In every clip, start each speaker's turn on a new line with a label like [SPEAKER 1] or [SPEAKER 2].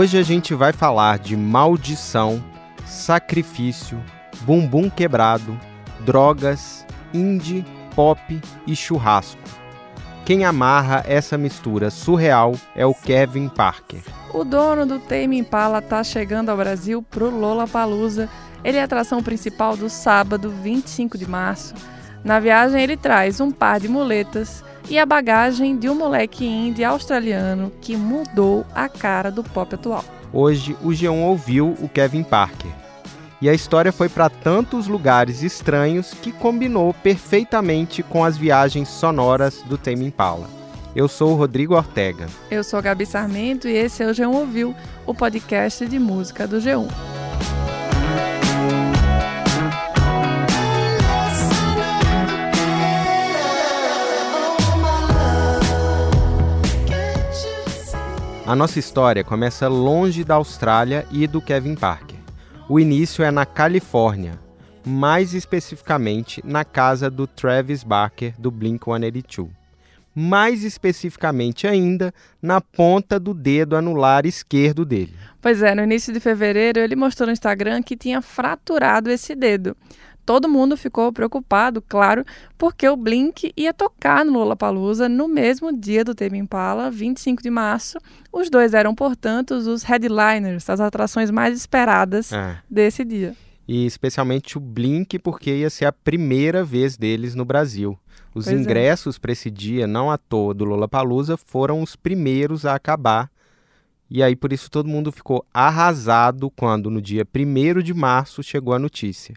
[SPEAKER 1] Hoje a gente vai falar de maldição, sacrifício, bumbum quebrado, drogas, indie, pop e churrasco. Quem amarra essa mistura surreal é o Kevin Parker.
[SPEAKER 2] O dono do Tame Impala tá chegando ao Brasil pro Lollapalooza. Ele é a atração principal do sábado, 25 de março. Na viagem ele traz um par de muletas e a bagagem de um moleque indie australiano que mudou a cara do pop atual.
[SPEAKER 1] Hoje o G1 ouviu o Kevin Parker. E a história foi para tantos lugares estranhos que combinou perfeitamente com as viagens sonoras do Tame Impala. Eu sou o Rodrigo Ortega.
[SPEAKER 2] Eu sou a Gabi Sarmento e esse é o G1 Ouviu, o podcast de música do G1.
[SPEAKER 1] A nossa história começa longe da Austrália e do Kevin Parker. O início é na Califórnia, mais especificamente na casa do Travis Barker do Blink-182. Mais especificamente ainda, na ponta do dedo anular esquerdo dele.
[SPEAKER 2] Pois é, no início de fevereiro ele mostrou no Instagram que tinha fraturado esse dedo todo mundo ficou preocupado, claro, porque o Blink ia tocar no Lollapalooza no mesmo dia do Tame Impala, 25 de março. Os dois eram, portanto, os headliners, as atrações mais esperadas é. desse dia.
[SPEAKER 1] E especialmente o Blink, porque ia ser a primeira vez deles no Brasil. Os pois é. ingressos é. para esse dia, não à toa, do Lollapalooza, foram os primeiros a acabar. E aí, por isso, todo mundo ficou arrasado quando, no dia 1 de março, chegou a notícia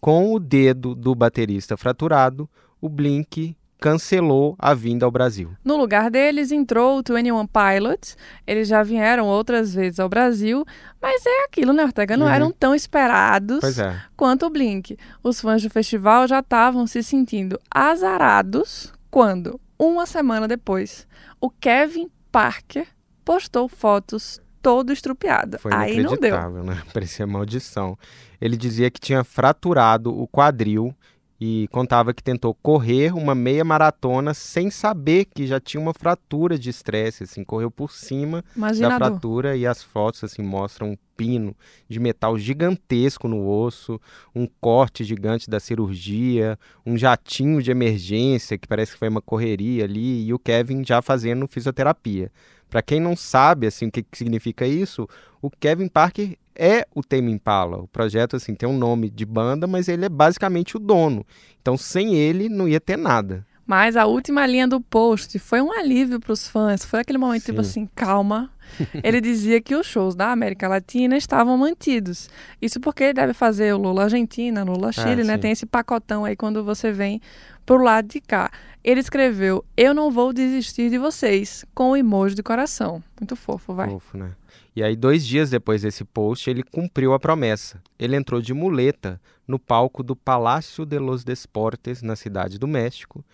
[SPEAKER 1] com o dedo do baterista fraturado, o Blink cancelou a vinda ao Brasil.
[SPEAKER 2] No lugar deles entrou o 21 Pilots. Eles já vieram outras vezes ao Brasil, mas é aquilo, né, Ortega? Não uhum. eram tão esperados
[SPEAKER 1] é.
[SPEAKER 2] quanto o Blink. Os fãs do festival já estavam se sentindo azarados quando, uma semana depois, o Kevin Parker postou fotos todo estrupiado.
[SPEAKER 1] Foi
[SPEAKER 2] Aí não deu.
[SPEAKER 1] né? Parecia maldição. Ele dizia que tinha fraturado o quadril e contava que tentou correr uma meia maratona sem saber que já tinha uma fratura de estresse, assim, correu por cima da fratura e as fotos assim mostram um pino de metal gigantesco no osso, um corte gigante da cirurgia, um jatinho de emergência que parece que foi uma correria ali e o Kevin já fazendo fisioterapia. Para quem não sabe assim o que, que significa isso, o Kevin Parker é o Tame Impala. O projeto assim tem um nome de banda, mas ele é basicamente o dono. Então sem ele não ia ter nada.
[SPEAKER 2] Mas a última linha do post foi um alívio para os fãs. Foi aquele momento tipo Sim. tipo assim, calma. Ele dizia que os shows da América Latina estavam mantidos. Isso porque ele deve fazer o Lula Argentina, Lula Chile, ah, né? Tem esse pacotão aí quando você vem pro lado de cá. Ele escreveu: Eu não vou desistir de vocês, com o emoji de coração. Muito fofo, vai.
[SPEAKER 1] Fofo, né? E aí, dois dias depois desse post, ele cumpriu a promessa. Ele entrou de muleta no palco do Palácio de los Desportes, na cidade do México.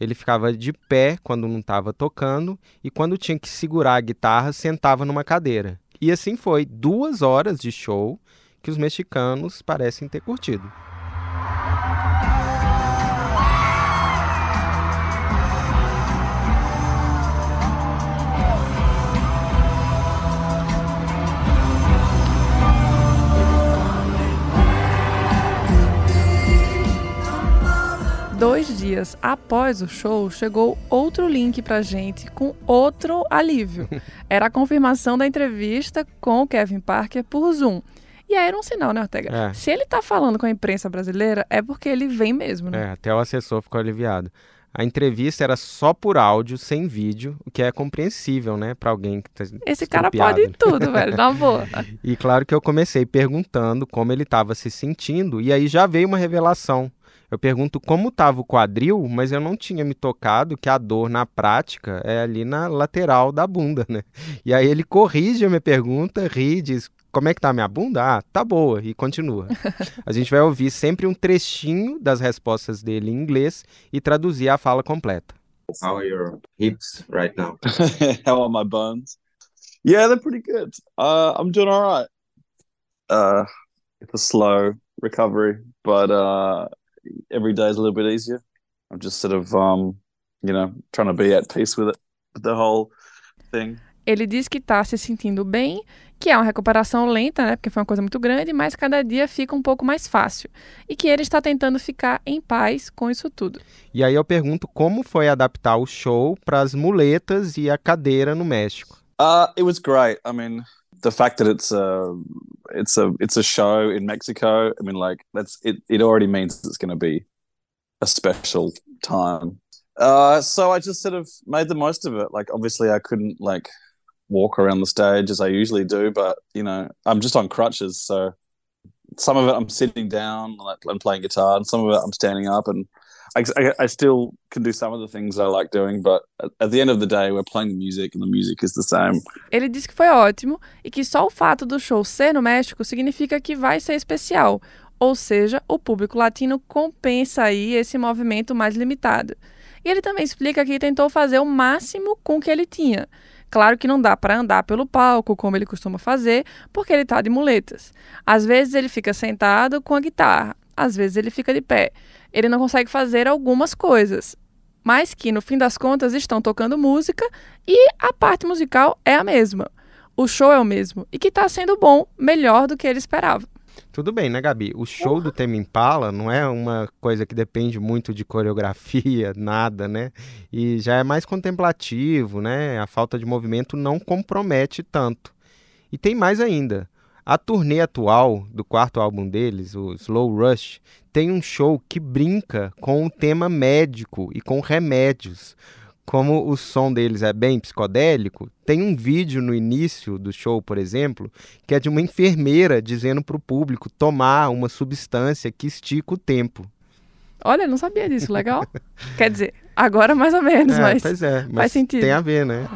[SPEAKER 1] Ele ficava de pé quando não estava tocando e quando tinha que segurar a guitarra, sentava numa cadeira. E assim foi, duas horas de show que os mexicanos parecem ter curtido.
[SPEAKER 2] Dois dias após o show, chegou outro link pra gente com outro alívio. Era a confirmação da entrevista com o Kevin Parker por Zoom. E aí era um sinal, né, Ortega? É. Se ele tá falando com a imprensa brasileira, é porque ele vem mesmo, né?
[SPEAKER 1] É, até o assessor ficou aliviado. A entrevista era só por áudio, sem vídeo, o que é compreensível, né, para alguém que tá
[SPEAKER 2] Esse cara pode tudo, velho, na boa.
[SPEAKER 1] e claro que eu comecei perguntando como ele estava se sentindo, e aí já veio uma revelação. Eu pergunto como estava o quadril, mas eu não tinha me tocado que a dor na prática é ali na lateral da bunda, né? E aí ele corrige a minha pergunta, ri, diz: como é que tá a minha bunda? Ah, tá boa, e continua. A gente vai ouvir sempre um trechinho das respostas dele em inglês e traduzir a fala completa.
[SPEAKER 3] How are your hips right now?
[SPEAKER 4] How are my buns? Yeah, they're pretty good. Uh, I'm doing all right. Uh, it's a slow recovery, but uh, every day is a little bit easier. I'm just sort of, um, you know, trying to be at peace with it, with the whole thing.
[SPEAKER 2] Ele diz que está se sentindo bem, que é uma recuperação lenta, né, porque foi uma coisa muito grande, mas cada dia fica um pouco mais fácil. E que ele está tentando ficar em paz com isso tudo.
[SPEAKER 1] E aí eu pergunto como foi adaptar o show para as muletas e a cadeira no México.
[SPEAKER 4] Uh, it was great. I mean, the fact that it's a it's a it's a show in Mexico. I mean, like that's it. It already means it's going to be a special time. Uh, so I just sort of made the most of it. Like, obviously, I couldn't like walk around the stage as I usually do, but you know, I'm just on crutches, so some of it I'm sitting down like and playing guitar, and some of it I'm standing up, and I, I, I, still can do some of the things I like doing, but at, the end of the day, we're playing music, and the music is the same.
[SPEAKER 2] Ele disse que foi ótimo e que só o fato do show ser no México significa que vai ser especial, ou seja, o público latino compensa aí esse movimento mais limitado. E ele também explica que tentou fazer o máximo com o que ele tinha. Claro que não dá para andar pelo palco como ele costuma fazer, porque ele está de muletas. Às vezes ele fica sentado com a guitarra, às vezes ele fica de pé. Ele não consegue fazer algumas coisas, mas que no fim das contas estão tocando música e a parte musical é a mesma. O show é o mesmo e que está sendo bom, melhor do que ele esperava.
[SPEAKER 1] Tudo bem, né, Gabi? O show uhum. do Tame Impala não é uma coisa que depende muito de coreografia, nada, né? E já é mais contemplativo, né? A falta de movimento não compromete tanto. E tem mais ainda. A turnê atual do quarto álbum deles, o Slow Rush, tem um show que brinca com o tema médico e com remédios como o som deles é bem psicodélico, tem um vídeo no início do show, por exemplo, que é de uma enfermeira dizendo para o público tomar uma substância que estica o tempo.
[SPEAKER 2] Olha, não sabia disso, legal. Quer dizer, agora mais ou menos,
[SPEAKER 1] é,
[SPEAKER 2] mas,
[SPEAKER 1] pois é,
[SPEAKER 2] mas faz sentido.
[SPEAKER 1] Tem a ver, né?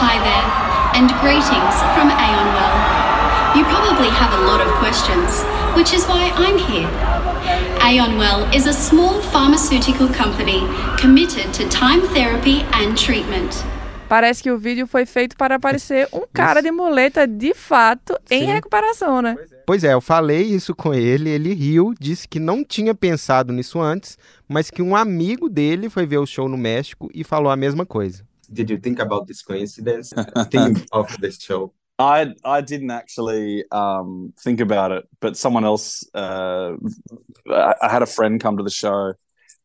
[SPEAKER 5] Hi there, and greetings from Aonwell. You probably have a lot of questions, which is why I'm here. Aonwell is a small pharmaceutical company committed to time therapy and treatment.
[SPEAKER 2] Parece que o vídeo foi feito para aparecer um cara de muleta de fato em Sim. recuperação, né?
[SPEAKER 1] Pois é, eu falei isso com ele, ele riu, disse que não tinha pensado nisso antes, mas que um amigo dele foi ver o show no México e falou a mesma coisa.
[SPEAKER 3] Did you think about this coincidence? think of the show.
[SPEAKER 4] I I didn't actually um, think about it, but someone else. Uh, I had a friend come to the show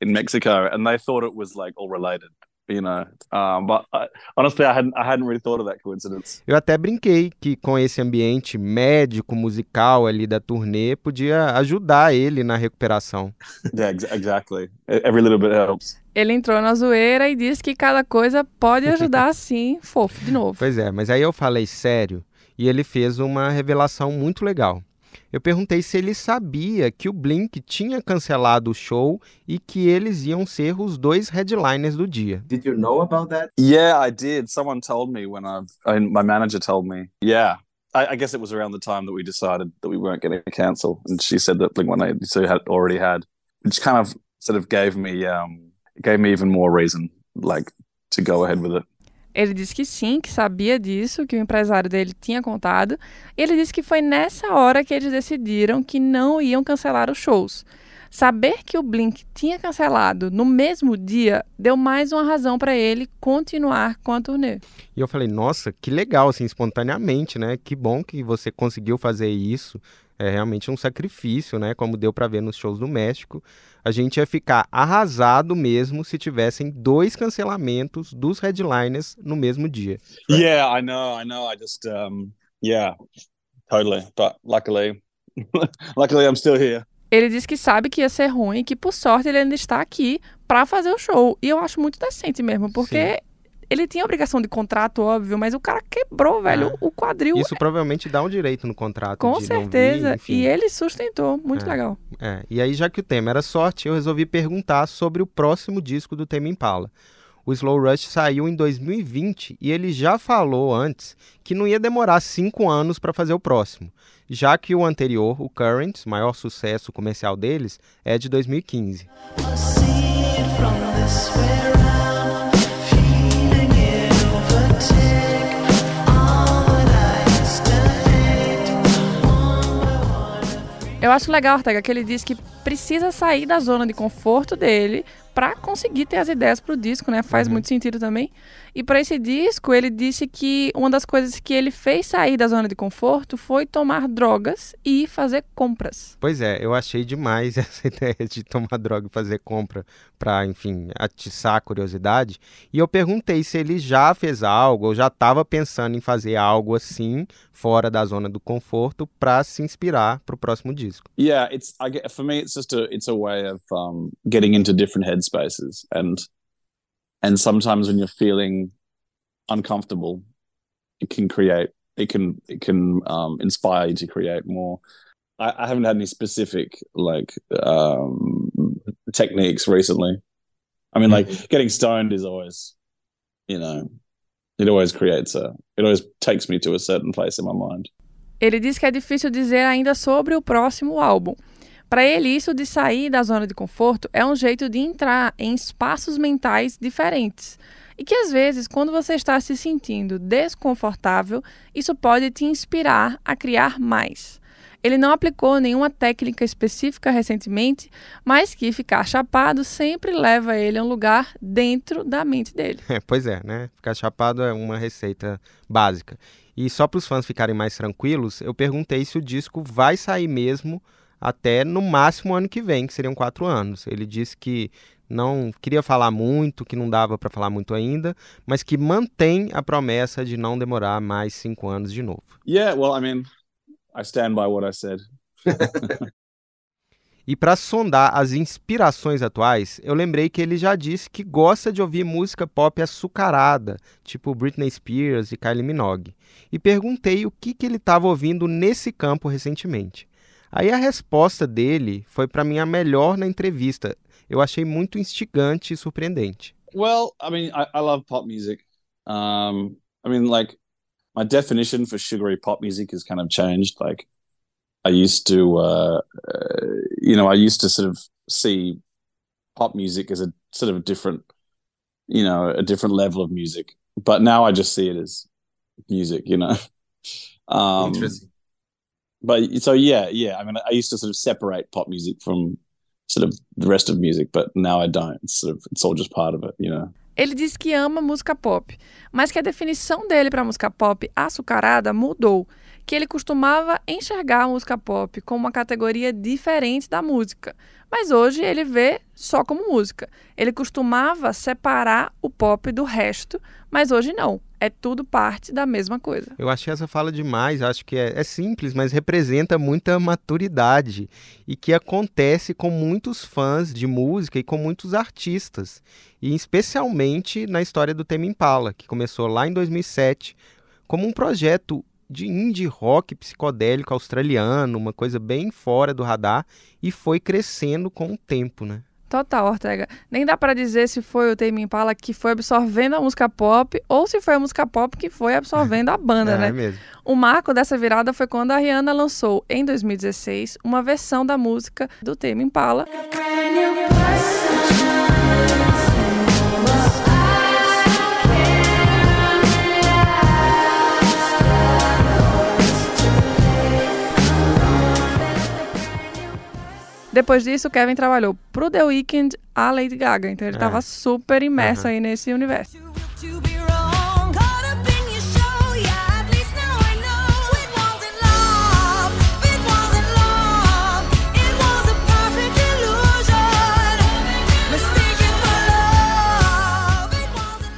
[SPEAKER 4] in Mexico, and they thought it was like all related. You know, um, but I, honestly, I hadn't I hadn't really thought of that coincidence.
[SPEAKER 1] Eu até brinquei que com esse ambiente médico musical ali da turnê podia ajudar ele na recuperação.
[SPEAKER 4] yeah, ex exactly. Every little bit helps.
[SPEAKER 2] Ele entrou na zoeira e disse que cada coisa pode ajudar sim, fofo, de novo.
[SPEAKER 1] Pois é, mas aí eu falei sério e ele fez uma revelação muito legal. Eu perguntei se ele sabia que o Blink tinha cancelado o show e que eles iam ser os dois headliners do dia.
[SPEAKER 3] Did you know about that?
[SPEAKER 4] Yeah, I did. Someone told me when I, I my manager told me. Yeah. I, I, guess it was around the time that we decided that we weren't going to cancel, and she said that Blink One Eighty Two had already had, which kind of sort of gave me um, gave me even more reason like to go ahead with it.
[SPEAKER 2] Ele disse que sim, que sabia disso, que o empresário dele tinha contado. Ele disse que foi nessa hora que eles decidiram que não iam cancelar os shows. Saber que o Blink tinha cancelado no mesmo dia deu mais uma razão para ele continuar com a turnê.
[SPEAKER 1] E eu falei, nossa, que legal, assim, espontaneamente, né? Que bom que você conseguiu fazer isso é realmente um sacrifício, né? Como deu para ver nos shows do México. A gente ia ficar arrasado mesmo se tivessem dois cancelamentos dos headliners no mesmo dia.
[SPEAKER 4] Yeah, I know, I know. I just, um, yeah, totally. But luckily, luckily I'm still here.
[SPEAKER 2] Ele disse que sabe que ia ser ruim e que, por sorte, ele ainda está aqui para fazer o show. E eu acho muito decente mesmo, porque Sim ele tinha obrigação de contrato, óbvio, mas o cara quebrou, velho, é. o quadril.
[SPEAKER 1] Isso provavelmente dá um direito no contrato.
[SPEAKER 2] Com certeza. Vir, e ele sustentou. Muito
[SPEAKER 1] é.
[SPEAKER 2] legal.
[SPEAKER 1] É. E aí, já que o tema era sorte, eu resolvi perguntar sobre o próximo disco do Tame Impala. O Slow Rush saiu em 2020 e ele já falou antes que não ia demorar cinco anos para fazer o próximo, já que o anterior, o Current, maior sucesso comercial deles, é de 2015.
[SPEAKER 2] Eu acho legal, Ortega, que ele diz que precisa sair da zona de conforto dele para conseguir ter as ideias para o disco, né? Faz
[SPEAKER 1] Uhum.
[SPEAKER 2] muito sentido também. E para esse disco, ele disse que uma das coisas que ele fez sair da zona de conforto foi tomar drogas e fazer compras.
[SPEAKER 1] Pois é, eu achei demais essa ideia de tomar droga e fazer compra para, enfim, atiçar a curiosidade. E eu perguntei se ele já fez algo ou já estava pensando em fazer algo assim, fora da zona do conforto, para se inspirar para o próximo disco.
[SPEAKER 4] Yeah, it's I get for me it's just a it's a way of um getting into different headspaces and and sometimes when you're feeling uncomfortable it can create it can it can um inspire you to create more. I, I haven't had any specific like um techniques recently. I mean like getting stoned is always you know it always creates a it always takes me to a certain place in my mind.
[SPEAKER 2] Ele diz que é difícil dizer ainda sobre o próximo álbum. Para ele, isso de sair da zona de conforto é um jeito de entrar em espaços mentais diferentes. E que às vezes, quando você está se sentindo desconfortável, isso pode te inspirar a criar mais. Ele não aplicou nenhuma técnica específica recentemente, mas que ficar chapado sempre leva ele a um lugar dentro da mente dele.
[SPEAKER 1] É, pois é, né? Ficar chapado é uma receita básica. E só para os fãs ficarem mais tranquilos, eu perguntei se o disco vai sair mesmo até no máximo ano que vem, que seriam quatro anos. Ele disse que não queria falar muito, que não dava para falar muito ainda, mas que mantém a promessa de não demorar mais cinco anos de novo.
[SPEAKER 4] Yeah, well, I mean, I stand by what I said.
[SPEAKER 1] E para sondar as inspirações atuais, eu lembrei que ele já disse que gosta de ouvir música pop açucarada, tipo Britney Spears e Kylie Minogue. E perguntei o que, que ele estava ouvindo nesse campo recentemente. Aí a resposta dele foi para mim a melhor na entrevista. Eu achei muito instigante e surpreendente.
[SPEAKER 4] Well, I mean, I, I love pop music. Um, I mean, like my definition for sugary pop music has kind of changed. Like, I used to, uh, uh, you know, I used to sort of see pop music as a sort of different, you know, a different level of music. But now I just see it as music, you know. Um,
[SPEAKER 3] Interesting.
[SPEAKER 4] But so yeah, yeah. I mean, I used to sort of separate pop music from sort of the rest of music, but now I don't. It's sort of it's all just part of it, you know.
[SPEAKER 2] Ele diz que ama música pop, mas que a definição dele para música pop açucarada mudou, que ele costumava enxergar a música pop como uma categoria diferente da música, mas hoje ele vê só como música. Ele costumava separar o pop do resto, mas hoje não. É tudo parte da mesma coisa.
[SPEAKER 1] Eu achei essa fala demais, acho que é, é simples, mas representa muita maturidade e que acontece com muitos fãs de música e com muitos artistas, e especialmente na história do Tame Impala, que começou lá em 2007 como um projeto de indie rock psicodélico australiano, uma coisa bem fora do radar, e foi crescendo com o tempo, né?
[SPEAKER 2] Total, Ortega. Nem dá pra dizer se foi o Tame Impala que foi absorvendo a música pop ou se foi a música pop que foi absorvendo a banda,
[SPEAKER 1] é
[SPEAKER 2] né?
[SPEAKER 1] mesmo.
[SPEAKER 2] O marco dessa virada foi quando a Rihanna lançou, em 2016, uma versão da música do Tame Impala, Depois disso, Kevin trabalhou pro The Weeknd, a Lady Gaga. Então ele
[SPEAKER 1] É.
[SPEAKER 2] tava super imerso
[SPEAKER 1] Aham.
[SPEAKER 2] aí nesse universo.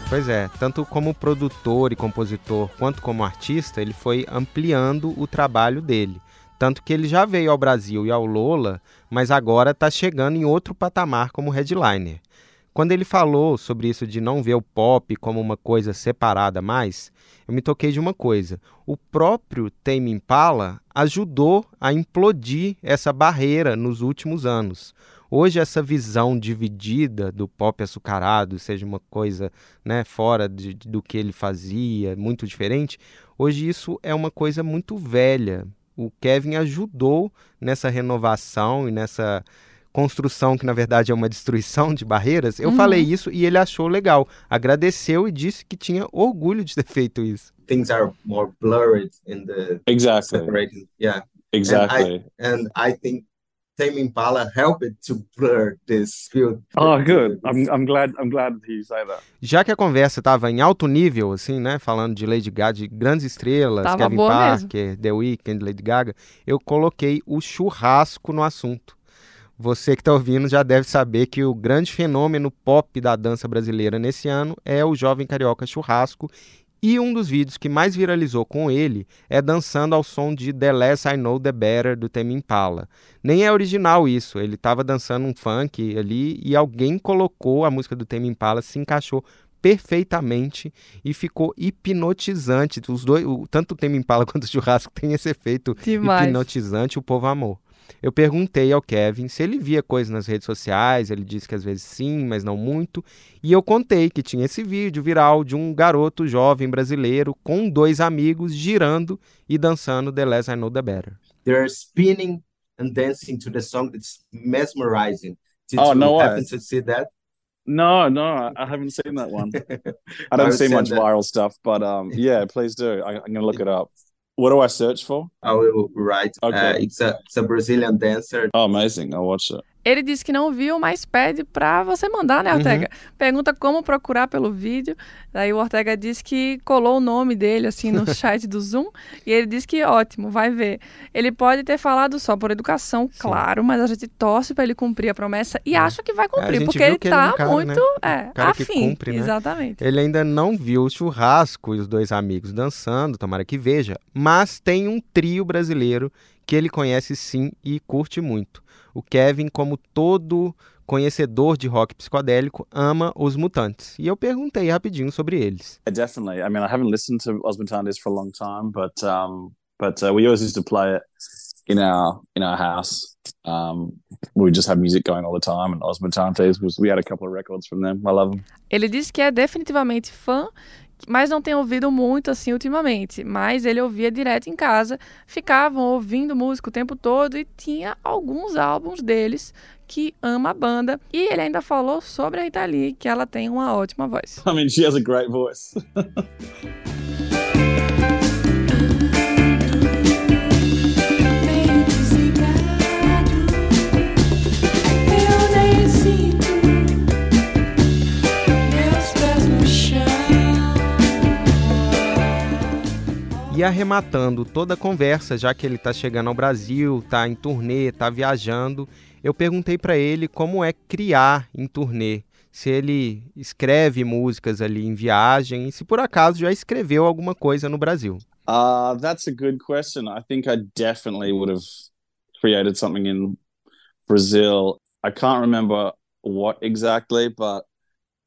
[SPEAKER 1] Pois é, tanto como produtor e compositor quanto como artista, ele foi ampliando o trabalho dele. Tanto que ele já veio ao Brasil e ao Lola, mas agora está chegando em outro patamar como headliner. Quando ele falou sobre isso de não ver o pop como uma coisa separada mais, eu me toquei de uma coisa. O próprio Tame Impala ajudou a implodir essa barreira nos últimos anos. Hoje essa visão dividida do pop açucarado, seja uma coisa né, fora de- do que ele fazia, muito diferente, hoje isso é uma coisa muito velha. O Kevin ajudou nessa renovação e nessa construção que na verdade é uma destruição de barreiras. Eu
[SPEAKER 2] Uhum.
[SPEAKER 1] falei isso e ele achou legal, agradeceu e disse que tinha orgulho de ter feito isso.
[SPEAKER 3] Things are more blurred in the
[SPEAKER 4] Exactly.
[SPEAKER 3] separating. Yeah.
[SPEAKER 4] Exactly.
[SPEAKER 3] And I think Tame Impala helped to blur this field.
[SPEAKER 4] Oh, good. I'm I'm glad I'm glad you say that.
[SPEAKER 1] Já que a conversa estava em alto nível, assim, né? Falando de Lady Gaga, de grandes estrelas,
[SPEAKER 2] Tava
[SPEAKER 1] Kevin Parker, The Weeknd, Lady Gaga, eu coloquei o churrasco no assunto. Você que está ouvindo já deve saber que o grande fenômeno pop da dança brasileira nesse ano é o jovem carioca churrasco. E um dos vídeos que mais viralizou com ele é dançando ao som de The Less I Know The Better do Tame Impala. Nem é original isso, ele estava dançando um funk ali e alguém colocou a música do Tame Impala, se encaixou perfeitamente e ficou hipnotizante. Os dois, o- tanto o Tame Impala quanto o churrasco tem esse efeito
[SPEAKER 2] Demais.
[SPEAKER 1] hipnotizante, o povo amou. Eu perguntei ao Kevin se ele via coisas nas redes sociais, ele disse que às vezes sim, mas não muito. E eu contei que tinha esse vídeo viral de um garoto jovem brasileiro com dois amigos girando e dançando The Less I Know The Better.
[SPEAKER 3] They're spinning and dancing to the song. It's mesmerizing. Did
[SPEAKER 4] Oh,
[SPEAKER 3] you
[SPEAKER 4] no way.
[SPEAKER 3] happen to see that?
[SPEAKER 4] No, no, I haven't seen that one. I don't see much
[SPEAKER 3] that.
[SPEAKER 4] viral stuff, but um, yeah, please do. I, I'm gonna look it up. What do I search for?
[SPEAKER 3] I will write. Uh,
[SPEAKER 4] Okay.
[SPEAKER 3] it's a it's a Brazilian dancer.
[SPEAKER 4] Oh, amazing! I'll watch it.
[SPEAKER 2] Ele disse que não viu, mas pede pra você mandar, né, Ortega? Pergunta como procurar pelo vídeo. Daí o Ortega disse que colou o nome dele, assim, no chat do Zoom. E ele disse que ótimo, vai ver. Ele pode ter falado só por educação, claro, mas a gente torce pra ele cumprir a promessa e acha que vai cumprir,
[SPEAKER 1] gente
[SPEAKER 2] porque ele
[SPEAKER 1] ele é um
[SPEAKER 2] muito
[SPEAKER 1] né?
[SPEAKER 2] é, afim.
[SPEAKER 1] cumpre, né?
[SPEAKER 2] Exatamente.
[SPEAKER 1] Ele ainda não viu o churrasco e os dois amigos dançando, tomara que veja, mas tem um trio brasileiro que ele conhece sim e curte muito. O Kevin, como todo conhecedor de rock psicodélico, ama os Mutantes. E eu perguntei rapidinho sobre eles.
[SPEAKER 4] Yeah, definitely. I mean, I haven't listened to Osmond Tandes for a long time, but um, but uh, we always used to play it in our in our house. Um, we just have music going all the time, and Osmond Tandes was. We had a couple of records from them. I love them.
[SPEAKER 2] Ele disse que é definitivamente fã, mas não tem ouvido muito assim ultimamente. Mas ele ouvia direto em casa, ficavam ouvindo música o tempo todo e tinha alguns álbuns deles que ama a banda. E ele ainda falou sobre a Rita Lee, que ela tem uma ótima voz.
[SPEAKER 4] I mean, she has a great voice.
[SPEAKER 1] E arrematando toda a conversa, já que ele está chegando ao Brasil, está em turnê, está viajando, eu perguntei para ele como é criar em turnê. Se ele escreve músicas ali em viagem e se por acaso já escreveu alguma coisa no Brasil.
[SPEAKER 4] Uh, that's a good question. I think I definitely would have created something in Brazil. I can't remember what exactly, but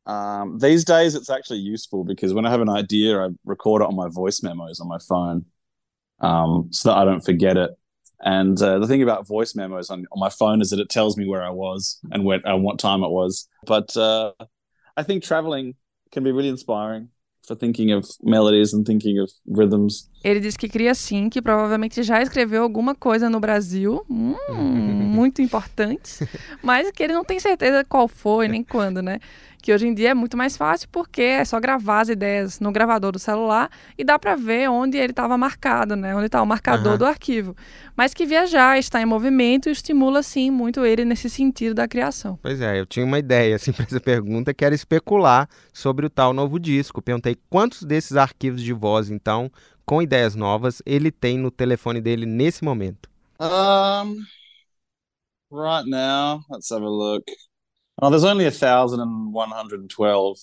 [SPEAKER 4] um, these days it's actually useful because when I have an idea, I record it on my voice memos on my phone um, so that I don't forget it. And uh, the thing about voice memos on, on my phone is that it tells me where I was and when and what time it was. But uh, I think traveling can be really inspiring for thinking of melodies and thinking of rhythms.
[SPEAKER 2] Ele disse que cria sim, que provavelmente já escreveu alguma coisa no Brasil, hum, muito importante, mas que ele não tem certeza qual foi nem quando, né? Que hoje em dia é muito mais fácil porque é só gravar as ideias no gravador do celular e dá pra ver onde ele estava marcado, né? Onde está o marcador
[SPEAKER 1] Aham.
[SPEAKER 2] do arquivo. Mas que viajar, estar em movimento estimula sim muito ele nesse sentido da criação.
[SPEAKER 1] Pois é, eu tinha uma ideia assim para essa pergunta que era especular sobre o tal novo disco. Perguntei quantos desses arquivos de voz, então, com ideias novas, ele tem no telefone dele nesse momento.
[SPEAKER 4] Um, right now, let's have a look. Oh, there's only a thousand and one hundred and twelve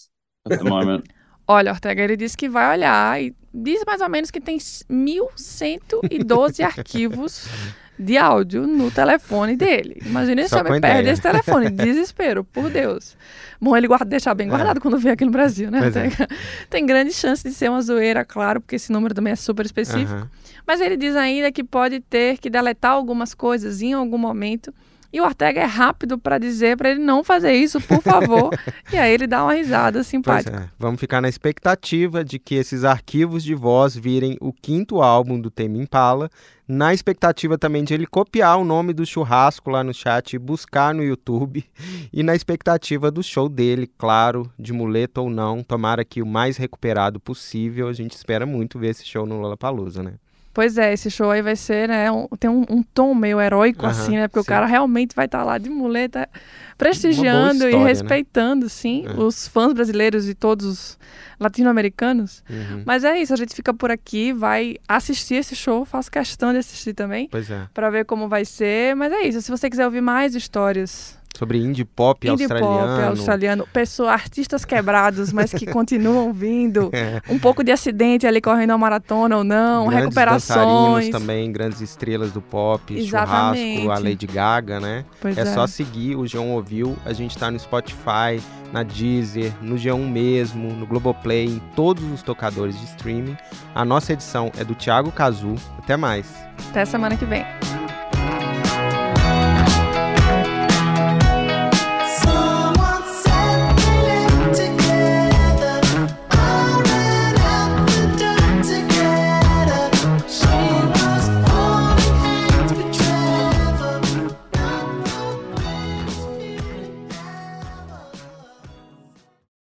[SPEAKER 4] at the moment.
[SPEAKER 2] Olha, Ortega, ele disse que vai olhar e diz mais ou menos que tem 1.112 arquivos de áudio no telefone dele. Imagina esse
[SPEAKER 1] com
[SPEAKER 2] homem perde
[SPEAKER 1] ideia.
[SPEAKER 2] esse telefone. Desespero, por Deus. Bom, ele guarda, deixar bem guardado quando vier aqui no Brasil, né,
[SPEAKER 1] É. Pois é.
[SPEAKER 2] Tem grande chance de ser uma zoeira, claro, porque esse número também é super específico.
[SPEAKER 1] Aham.
[SPEAKER 2] Mas ele diz ainda que pode ter que deletar algumas coisas em algum momento. E o Ortega é rápido para dizer para ele não fazer isso, por favor. e aí ele dá uma risada simpática.
[SPEAKER 1] é, vamos ficar na expectativa de que esses arquivos de voz virem o quinto álbum do Tame Impala, na expectativa também de ele copiar o nome do churrasco lá no chat e buscar no YouTube, e na expectativa do show dele, claro, de muleta ou não, tomara que o mais recuperado possível, a gente espera muito ver esse show no Lollapalooza, né?
[SPEAKER 2] Pois é, esse show aí vai ser, né? um- tem um, um tom meio heróico,
[SPEAKER 1] Aham,
[SPEAKER 2] assim, né? Porque
[SPEAKER 1] sim.
[SPEAKER 2] o cara realmente vai estar lá de muleta, prestigiando
[SPEAKER 1] história,
[SPEAKER 2] e
[SPEAKER 1] né?
[SPEAKER 2] respeitando, sim,
[SPEAKER 1] É.
[SPEAKER 2] os fãs brasileiros e todos os latino-americanos.
[SPEAKER 1] Uhum.
[SPEAKER 2] Mas é isso, a gente fica por aqui, vai assistir esse show, faço questão de assistir também,
[SPEAKER 1] Pois é.
[SPEAKER 2] pra ver como vai ser. Mas é isso, se você quiser ouvir mais histórias
[SPEAKER 1] Sobre indie pop
[SPEAKER 2] indie
[SPEAKER 1] australiano.
[SPEAKER 2] pop australiano, pessoas, artistas quebrados, mas que continuam vindo,
[SPEAKER 1] É.
[SPEAKER 2] um pouco de acidente ali correndo a maratona ou não,
[SPEAKER 1] grandes
[SPEAKER 2] recuperações.
[SPEAKER 1] dançarinos também, grandes estrelas do pop,
[SPEAKER 2] Exatamente.
[SPEAKER 1] churrasco, a Lady Gaga, né?
[SPEAKER 2] Pois
[SPEAKER 1] É, só seguir o G1 Ouviu. A gente tá no Spotify, na Deezer, no G1 mesmo, no Globoplay, em todos os tocadores de streaming. A nossa edição é do Thiago Cazu. Até mais.
[SPEAKER 2] Até semana que vem.